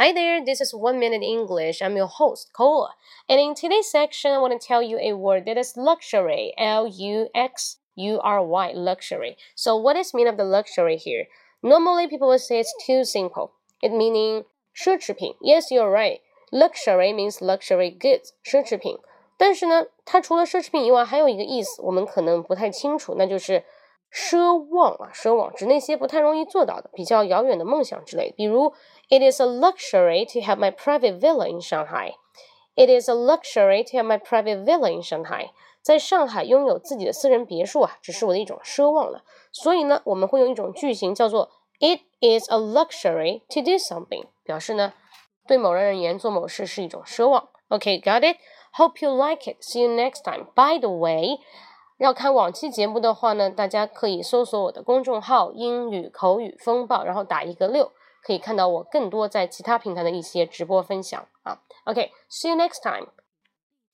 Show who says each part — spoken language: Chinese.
Speaker 1: Hi there, this is One Minute English. I'm your host, Kola. And in today's section, I want to tell you a word that is luxury. L U X U R Y, luxury. So, what is mean of the luxury here? Normally, people will say it's too simple. It meaning 奢侈品. Yes, you're right. Luxury means luxury goods, 奢侈品。但是呢，它除了奢侈品以外，还有一个意思，我们可能不太清楚，那就是 奢望啊，奢望指那些不太容易做到的、比较遥远的梦想之类。比如，It is a luxury to have my private villa in Shanghai. It is a luxury to have my private villa in Shanghai. 在上海拥有自己的私人别墅啊，只是我的一种奢望了。所以呢，我们会用一种句型叫做 It is a luxury to do something，表示呢，对某人而言做某事是一种奢望。OK，got it? Hope you like it. See you next time. By the way. 要看往期节目的话呢，大家可以搜索我的公众号“英语口语风暴”，然后打一个六，可以看到我更多在其他平台的一些直播分享啊。OK，see you next time。